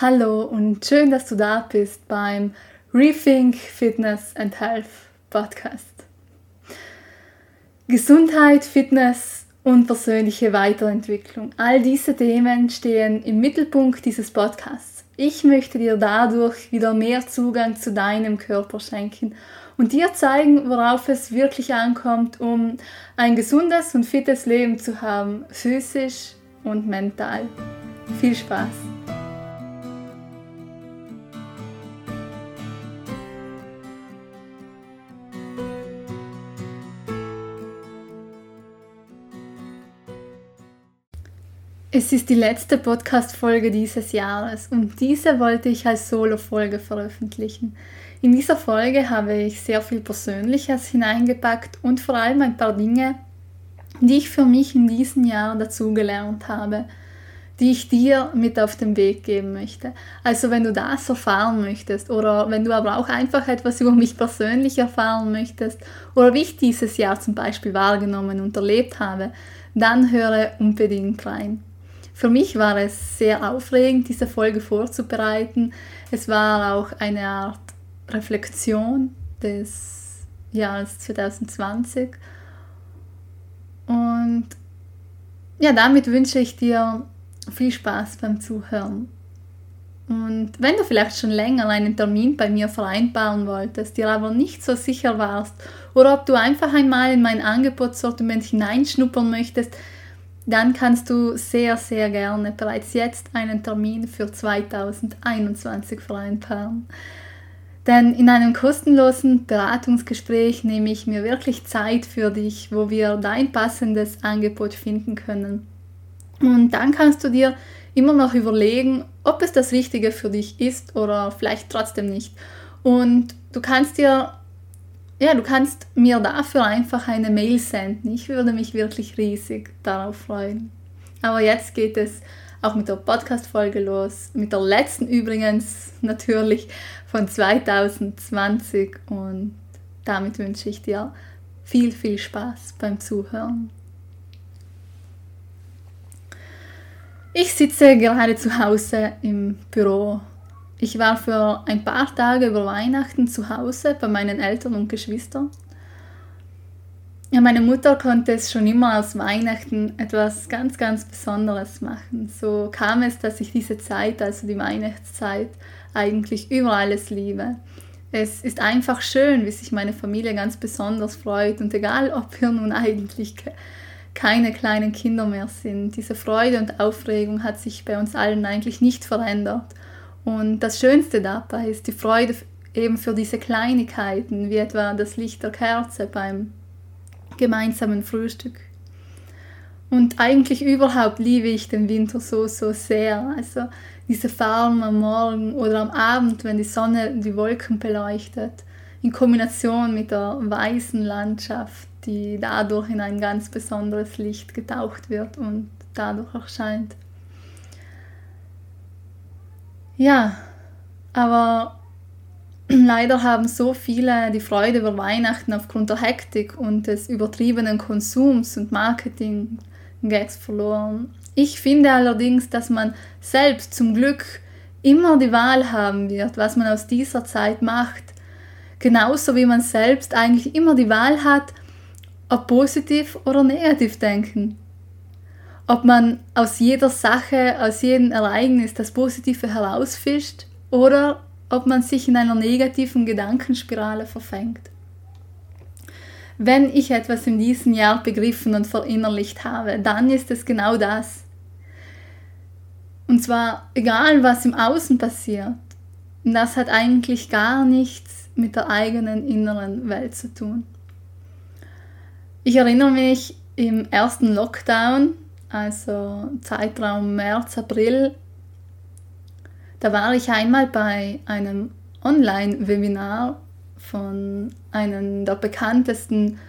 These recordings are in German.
Hallo und schön, dass du da bist beim Rethink Fitness and Health Podcast. Gesundheit, Fitness und persönliche Weiterentwicklung. All diese Themen stehen im Mittelpunkt dieses Podcasts. Ich möchte dir dadurch wieder mehr Zugang zu deinem Körper schenken und dir zeigen, worauf es wirklich ankommt, um ein gesundes und fittes Leben zu haben, physisch und mental. Viel Spaß! Es ist die letzte Podcast-Folge dieses Jahres und diese wollte ich als Solo-Folge veröffentlichen. In dieser Folge habe ich sehr viel Persönliches hineingepackt und vor allem ein paar Dinge, die ich für mich in diesem Jahr dazugelernt habe, die ich dir mit auf den Weg geben möchte. Also wenn du das erfahren möchtest oder wenn du aber auch einfach etwas über mich persönlich erfahren möchtest oder wie ich dieses Jahr zum Beispiel wahrgenommen und erlebt habe, dann höre unbedingt rein. Für mich war es sehr aufregend, diese Folge vorzubereiten. Es war auch eine Art Reflexion des Jahres 2020. Und ja, damit wünsche ich dir viel Spaß beim Zuhören. Und wenn du vielleicht schon länger einen Termin bei mir vereinbaren wolltest, dir aber nicht so sicher warst, oder ob du einfach einmal in mein Angebotssortiment hineinschnuppern möchtest, dann kannst du sehr, sehr gerne bereits jetzt einen Termin für 2021 vereinbaren. Denn in einem kostenlosen Beratungsgespräch nehme ich mir wirklich Zeit für dich, wo wir dein passendes Angebot finden können. Und dann kannst du dir immer noch überlegen, ob es das Richtige für dich ist oder vielleicht trotzdem nicht. Und du kannst dir ja, du kannst mir dafür einfach eine Mail senden. Ich würde mich wirklich riesig darauf freuen. Aber jetzt geht es auch mit der Podcast-Folge los. Mit der letzten übrigens natürlich von 2020. Und damit wünsche ich dir viel, viel Spaß beim Zuhören. Ich sitze gerade zu Hause im Büro ich war für ein paar Tage über Weihnachten zu Hause bei meinen Eltern und Geschwistern. Ja, meine Mutter konnte es schon immer aus Weihnachten etwas ganz, ganz Besonderes machen. So kam es, dass ich diese Zeit, also die Weihnachtszeit, eigentlich über alles liebe. Es ist einfach schön, wie sich meine Familie ganz besonders freut und egal, ob wir nun eigentlich keine kleinen Kinder mehr sind, diese Freude und Aufregung hat sich bei uns allen eigentlich nicht verändert. Und das Schönste dabei ist die Freude eben für diese Kleinigkeiten, wie etwa das Licht der Kerze beim gemeinsamen Frühstück. Und eigentlich überhaupt liebe ich den Winter so, so sehr. Also diese Farben am Morgen oder am Abend, wenn die Sonne die Wolken beleuchtet, in Kombination mit der weißen Landschaft, die dadurch in ein ganz besonderes Licht getaucht wird und dadurch erscheint. Ja, aber leider haben so viele die Freude über Weihnachten aufgrund der Hektik und des übertriebenen Konsums und Marketing-Gags verloren. Ich finde allerdings, dass man selbst zum Glück immer die Wahl haben wird, was man aus dieser Zeit macht. Genauso wie man selbst eigentlich immer die Wahl hat, ob positiv oder negativ denken ob man aus jeder Sache, aus jedem Ereignis das Positive herausfischt oder ob man sich in einer negativen Gedankenspirale verfängt. Wenn ich etwas in diesem Jahr begriffen und verinnerlicht habe, dann ist es genau das. Und zwar egal, was im Außen passiert, das hat eigentlich gar nichts mit der eigenen inneren Welt zu tun. Ich erinnere mich im ersten Lockdown, also Zeitraum März, April, da war ich einmal bei einem Online-Webinar von einem der bekanntesten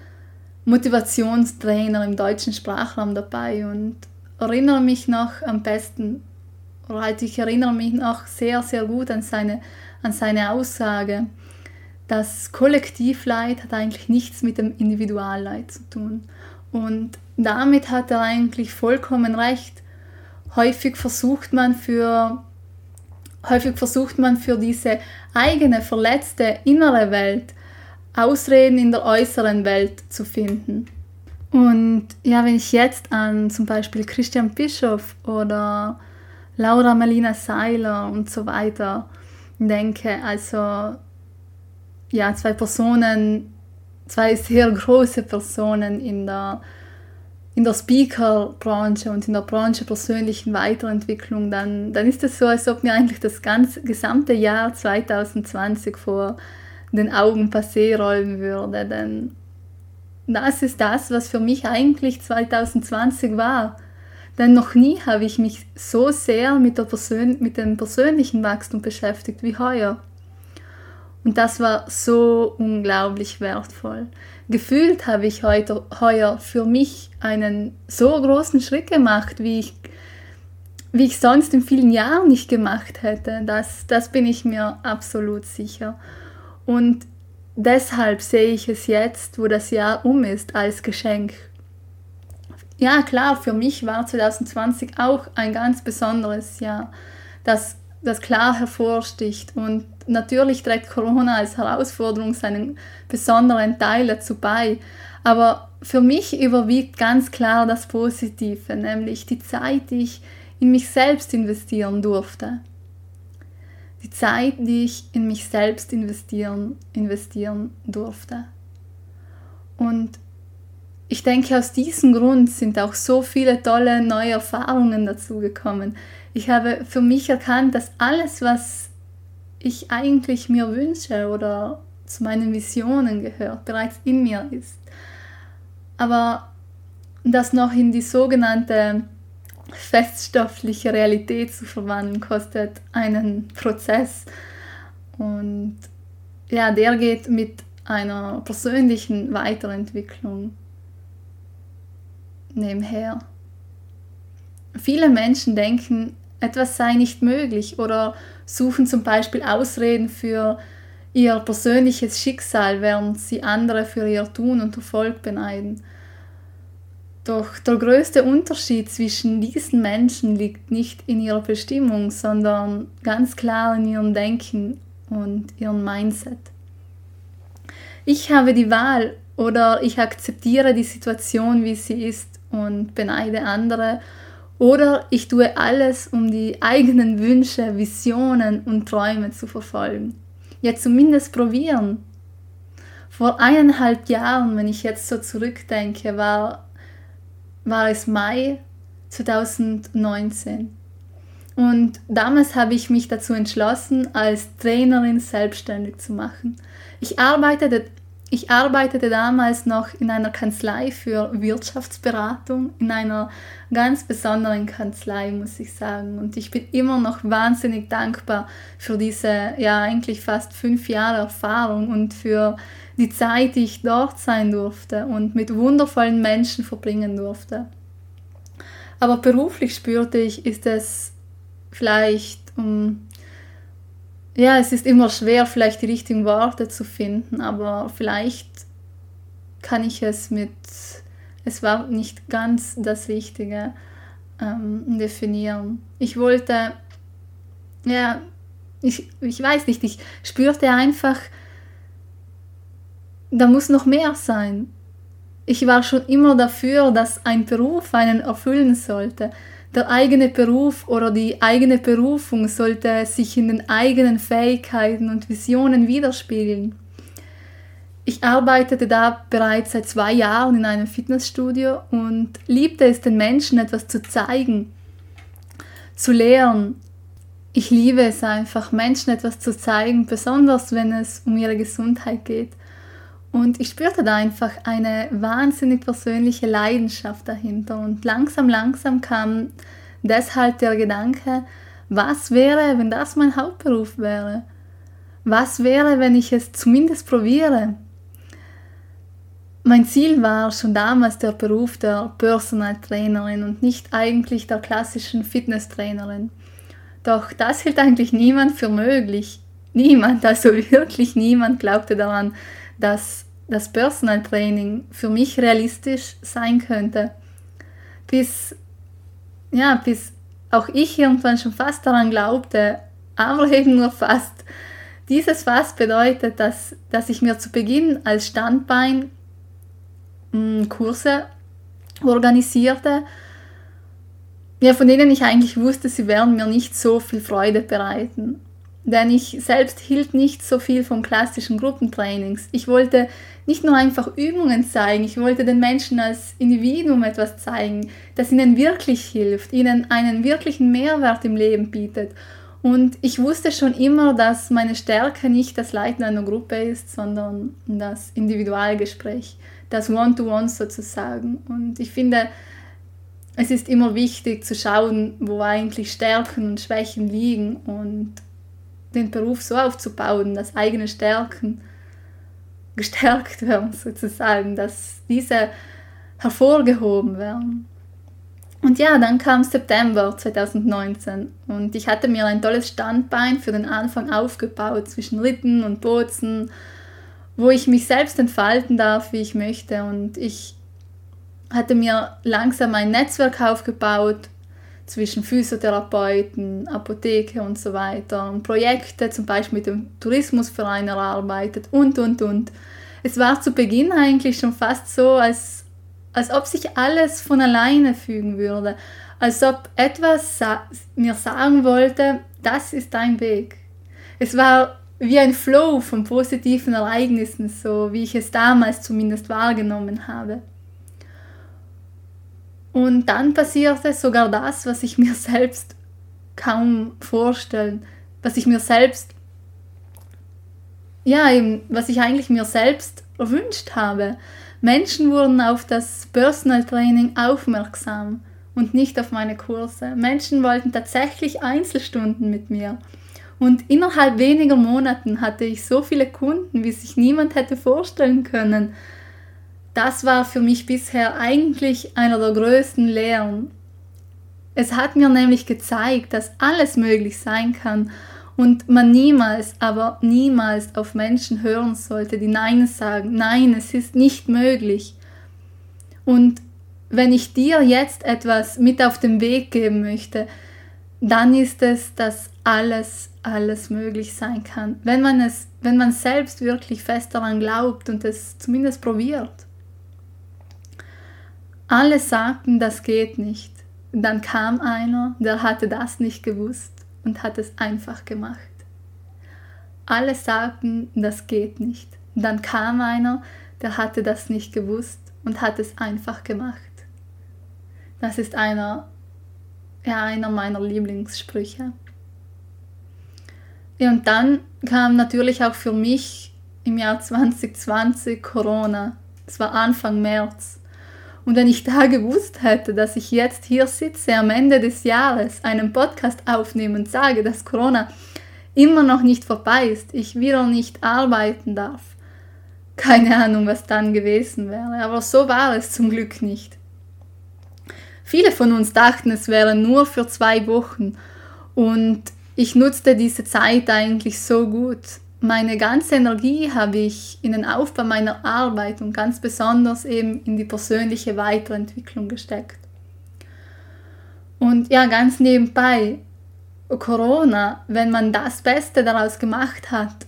Motivationstrainer im deutschen Sprachraum dabei und erinnere mich noch am besten, oder halt ich erinnere mich noch sehr, sehr gut an seine, an seine Aussage, das Kollektivleid hat eigentlich nichts mit dem Individualleid zu tun. Und damit hat er eigentlich vollkommen recht. Häufig versucht man für häufig versucht man für diese eigene verletzte innere Welt Ausreden in der äußeren Welt zu finden. Und ja, wenn ich jetzt an zum Beispiel Christian Bischof oder Laura Melina Seiler und so weiter denke, also ja, zwei Personen, zwei sehr große Personen in der, in der Speaker-Branche und in der Branche persönlichen Weiterentwicklung, dann, dann ist es so, als ob mir eigentlich das ganze gesamte Jahr 2020 vor den Augen passé rollen würde. Denn das ist das, was für mich eigentlich 2020 war. Denn noch nie habe ich mich so sehr mit, der Persön mit dem persönlichen Wachstum beschäftigt wie heuer. Und das war so unglaublich wertvoll. Gefühlt habe ich heute, heuer für mich einen so großen Schritt gemacht, wie ich, wie ich sonst in vielen Jahren nicht gemacht hätte. Das, das bin ich mir absolut sicher. Und deshalb sehe ich es jetzt, wo das Jahr um ist, als Geschenk. Ja, klar, für mich war 2020 auch ein ganz besonderes Jahr, das, das klar hervorsticht und natürlich trägt Corona als Herausforderung seinen besonderen Teil dazu bei. Aber für mich überwiegt ganz klar das Positive, nämlich die Zeit, die ich in mich selbst investieren durfte. Die Zeit, die ich in mich selbst investieren, investieren durfte. Und ich denke, aus diesem Grund sind auch so viele tolle neue Erfahrungen dazugekommen. Ich habe für mich erkannt, dass alles, was ich eigentlich mir wünsche oder zu meinen Visionen gehört, bereits in mir ist. Aber das noch in die sogenannte feststoffliche Realität zu verwandeln, kostet einen Prozess. Und ja, der geht mit einer persönlichen Weiterentwicklung nebenher. Viele Menschen denken, etwas sei nicht möglich oder suchen zum Beispiel Ausreden für ihr persönliches Schicksal, während sie andere für ihr Tun und Erfolg beneiden. Doch der größte Unterschied zwischen diesen Menschen liegt nicht in ihrer Bestimmung, sondern ganz klar in ihrem Denken und ihrem Mindset. Ich habe die Wahl oder ich akzeptiere die Situation, wie sie ist und beneide andere oder ich tue alles, um die eigenen Wünsche, Visionen und Träume zu verfolgen. Ja, zumindest probieren. Vor eineinhalb Jahren, wenn ich jetzt so zurückdenke, war, war es Mai 2019. Und damals habe ich mich dazu entschlossen, als Trainerin selbstständig zu machen. Ich arbeitete ich arbeitete damals noch in einer Kanzlei für Wirtschaftsberatung, in einer ganz besonderen Kanzlei, muss ich sagen. Und ich bin immer noch wahnsinnig dankbar für diese, ja, eigentlich fast fünf Jahre Erfahrung und für die Zeit, die ich dort sein durfte und mit wundervollen Menschen verbringen durfte. Aber beruflich spürte ich, ist es vielleicht um ja, es ist immer schwer, vielleicht die richtigen Worte zu finden, aber vielleicht kann ich es mit, es war nicht ganz das Richtige ähm, definieren. Ich wollte, ja, ich, ich weiß nicht, ich spürte einfach, da muss noch mehr sein. Ich war schon immer dafür, dass ein Beruf einen erfüllen sollte der eigene Beruf oder die eigene Berufung sollte sich in den eigenen Fähigkeiten und Visionen widerspiegeln. Ich arbeitete da bereits seit zwei Jahren in einem Fitnessstudio und liebte es, den Menschen etwas zu zeigen, zu lehren. Ich liebe es einfach, Menschen etwas zu zeigen, besonders wenn es um ihre Gesundheit geht. Und ich spürte da einfach eine wahnsinnig persönliche Leidenschaft dahinter. Und langsam, langsam kam deshalb der Gedanke, was wäre, wenn das mein Hauptberuf wäre? Was wäre, wenn ich es zumindest probiere? Mein Ziel war schon damals der Beruf der Personal Trainerin und nicht eigentlich der klassischen Fitnesstrainerin. Doch das hielt eigentlich niemand für möglich. Niemand, also wirklich niemand glaubte daran, dass das Personal Training für mich realistisch sein könnte. Bis, ja, bis auch ich irgendwann schon fast daran glaubte, aber eben nur fast. Dieses fast bedeutet, dass, dass ich mir zu Beginn als Standbein mh, hm, Kurse organisierte, ja, von denen ich eigentlich wusste, sie werden mir nicht so viel Freude bereiten. Denn ich selbst hielt nicht so viel von klassischen Gruppentrainings. Ich wollte nicht nur einfach Übungen zeigen, ich wollte den Menschen als Individuum etwas zeigen, das ihnen wirklich hilft, ihnen einen wirklichen Mehrwert im Leben bietet. Und ich wusste schon immer, dass meine Stärke nicht das Leiten einer Gruppe ist, sondern das Individualgespräch, das One-to-One -One sozusagen. Und ich finde, es ist immer wichtig zu schauen, wo eigentlich Stärken und Schwächen liegen und den Beruf so aufzubauen, dass eigene Stärken gestärkt werden, sozusagen, dass diese hervorgehoben werden. Und ja, dann kam September 2019 und ich hatte mir ein tolles Standbein für den Anfang aufgebaut zwischen Ritten und Bozen, wo ich mich selbst entfalten darf, wie ich möchte. Und ich hatte mir langsam ein Netzwerk aufgebaut, zwischen Physiotherapeuten, Apotheke und so weiter und Projekte zum Beispiel mit dem Tourismusverein erarbeitet und, und, und. Es war zu Beginn eigentlich schon fast so, als, als ob sich alles von alleine fügen würde, als ob etwas sa mir sagen wollte, das ist dein Weg. Es war wie ein Flow von positiven Ereignissen, so wie ich es damals zumindest wahrgenommen habe. Und dann passierte sogar das, was ich mir selbst kaum vorstellen, was ich mir selbst, ja, eben, was ich eigentlich mir selbst erwünscht habe. Menschen wurden auf das Personal Training aufmerksam und nicht auf meine Kurse. Menschen wollten tatsächlich Einzelstunden mit mir. Und innerhalb weniger Monaten hatte ich so viele Kunden, wie sich niemand hätte vorstellen können das war für mich bisher eigentlich einer der größten Lehren. Es hat mir nämlich gezeigt, dass alles möglich sein kann und man niemals, aber niemals auf Menschen hören sollte, die Nein sagen. Nein, es ist nicht möglich. Und wenn ich dir jetzt etwas mit auf den Weg geben möchte, dann ist es, dass alles, alles möglich sein kann, wenn man es, wenn man selbst wirklich fest daran glaubt und es zumindest probiert. Alle sagten, das geht nicht. Dann kam einer, der hatte das nicht gewusst und hat es einfach gemacht. Alle sagten, das geht nicht. Dann kam einer, der hatte das nicht gewusst und hat es einfach gemacht. Das ist einer, ja, einer meiner Lieblingssprüche. Ja, und dann kam natürlich auch für mich im Jahr 2020 Corona. Es war Anfang März. Und wenn ich da gewusst hätte, dass ich jetzt hier sitze am Ende des Jahres, einen Podcast aufnehme und sage, dass Corona immer noch nicht vorbei ist, ich wieder nicht arbeiten darf, keine Ahnung, was dann gewesen wäre. Aber so war es zum Glück nicht. Viele von uns dachten, es wäre nur für zwei Wochen und ich nutzte diese Zeit eigentlich so gut meine ganze Energie habe ich in den Aufbau meiner Arbeit und ganz besonders eben in die persönliche Weiterentwicklung gesteckt. Und ja, ganz nebenbei, Corona, wenn man das Beste daraus gemacht hat,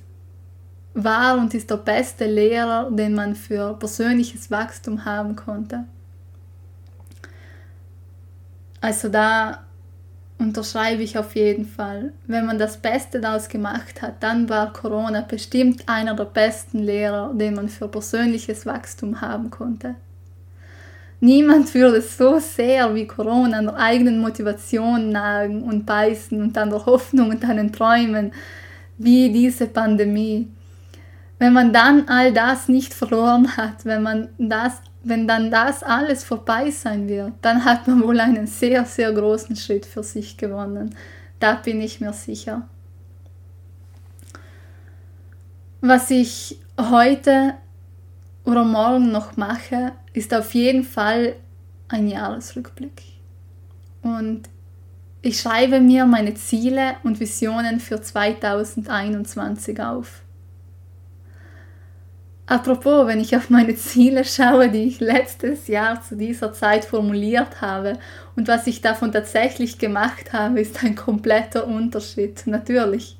war und ist der beste Lehrer, den man für persönliches Wachstum haben konnte. Also da unterschreibe ich auf jeden Fall. Wenn man das Beste daraus gemacht hat, dann war Corona bestimmt einer der besten Lehrer, den man für persönliches Wachstum haben konnte. Niemand würde so sehr wie Corona an der eigenen Motivation nagen und beißen und an der Hoffnung und an den Träumen wie diese Pandemie. Wenn man dann all das nicht verloren hat, wenn man das wenn dann das alles vorbei sein wird, dann hat man wohl einen sehr, sehr großen Schritt für sich gewonnen. Da bin ich mir sicher. Was ich heute oder morgen noch mache, ist auf jeden Fall ein Jahresrückblick. Und ich schreibe mir meine Ziele und Visionen für 2021 auf. Apropos, wenn ich auf meine Ziele schaue, die ich letztes Jahr zu dieser Zeit formuliert habe und was ich davon tatsächlich gemacht habe, ist ein kompletter Unterschied, natürlich.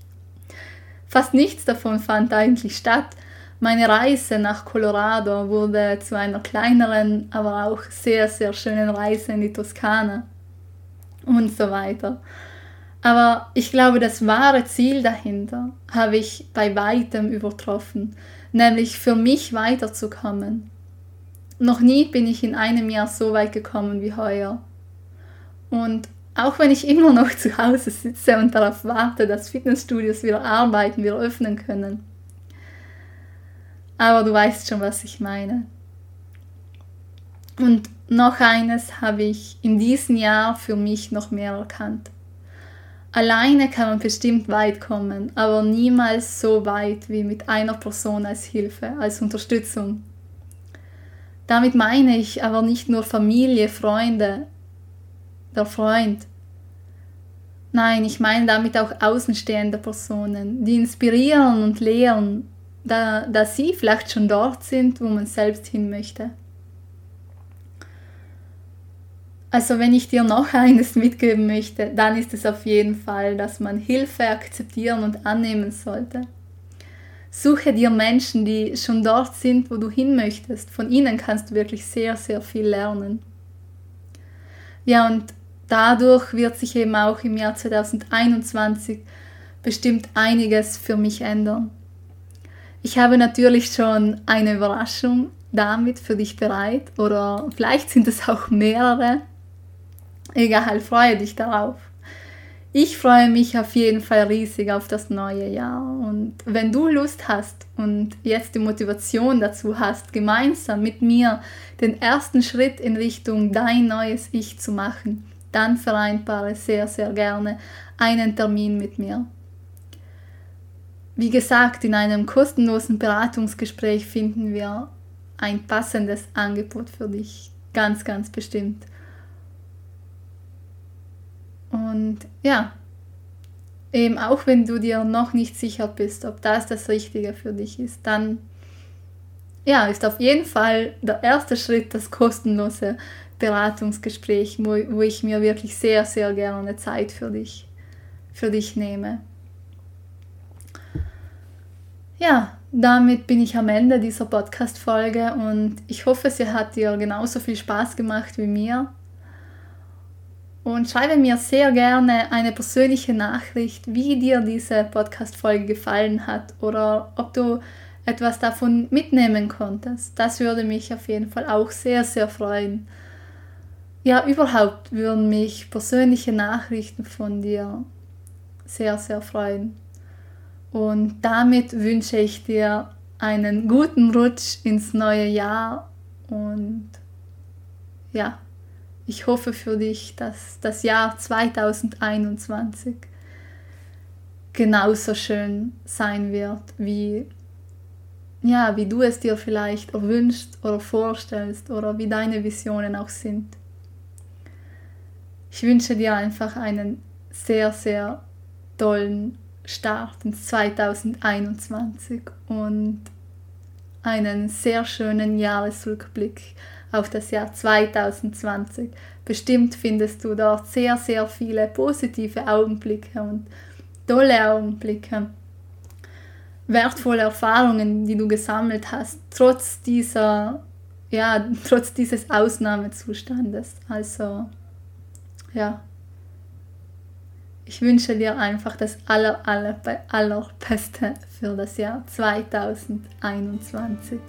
Fast nichts davon fand eigentlich statt. Meine Reise nach Colorado wurde zu einer kleineren, aber auch sehr, sehr schönen Reise in die Toskana und so weiter. Aber ich glaube, das wahre Ziel dahinter habe ich bei weitem übertroffen nämlich für mich weiterzukommen. Noch nie bin ich in einem Jahr so weit gekommen wie heuer. Und auch wenn ich immer noch zu Hause sitze und darauf warte, dass Fitnessstudios wieder arbeiten, wieder öffnen können. Aber du weißt schon, was ich meine. Und noch eines habe ich in diesem Jahr für mich noch mehr erkannt. Alleine kann man bestimmt weit kommen, aber niemals so weit wie mit einer Person als Hilfe, als Unterstützung. Damit meine ich aber nicht nur Familie, Freunde, der Freund. Nein, ich meine damit auch außenstehende Personen, die inspirieren und lehren, da, da sie vielleicht schon dort sind, wo man selbst hin möchte. Also wenn ich dir noch eines mitgeben möchte, dann ist es auf jeden Fall, dass man Hilfe akzeptieren und annehmen sollte. Suche dir Menschen, die schon dort sind, wo du hin möchtest. Von ihnen kannst du wirklich sehr, sehr viel lernen. Ja, und dadurch wird sich eben auch im Jahr 2021 bestimmt einiges für mich ändern. Ich habe natürlich schon eine Überraschung damit für dich bereit oder vielleicht sind es auch mehrere. Egal, freue dich darauf. Ich freue mich auf jeden Fall riesig auf das neue Jahr. Und wenn du Lust hast und jetzt die Motivation dazu hast, gemeinsam mit mir den ersten Schritt in Richtung dein neues Ich zu machen, dann vereinbare sehr, sehr gerne einen Termin mit mir. Wie gesagt, in einem kostenlosen Beratungsgespräch finden wir ein passendes Angebot für dich. Ganz, ganz bestimmt. Und ja, eben auch wenn du dir noch nicht sicher bist, ob das das Richtige für dich ist, dann ja, ist auf jeden Fall der erste Schritt das kostenlose Beratungsgespräch, wo, wo ich mir wirklich sehr, sehr gerne Zeit für dich, für dich nehme. Ja, damit bin ich am Ende dieser Podcast-Folge und ich hoffe, sie hat dir genauso viel Spaß gemacht wie mir. Und schreibe mir sehr gerne eine persönliche Nachricht, wie dir diese Podcast-Folge gefallen hat oder ob du etwas davon mitnehmen konntest. Das würde mich auf jeden Fall auch sehr, sehr freuen. Ja, überhaupt würden mich persönliche Nachrichten von dir sehr, sehr freuen. Und damit wünsche ich dir einen guten Rutsch ins neue Jahr und ja, ich hoffe für dich, dass das Jahr 2021 genauso schön sein wird, wie, ja, wie du es dir vielleicht erwünscht oder vorstellst oder wie deine Visionen auch sind. Ich wünsche dir einfach einen sehr, sehr tollen Start ins 2021 und einen sehr schönen Jahresrückblick auf das Jahr 2020. Bestimmt findest du dort sehr, sehr viele positive Augenblicke und tolle Augenblicke, wertvolle Erfahrungen, die du gesammelt hast, trotz dieser, ja, trotz dieses Ausnahmezustandes. Also, ja. Ich wünsche dir einfach das aller, aller, allerbeste für das Jahr 2021.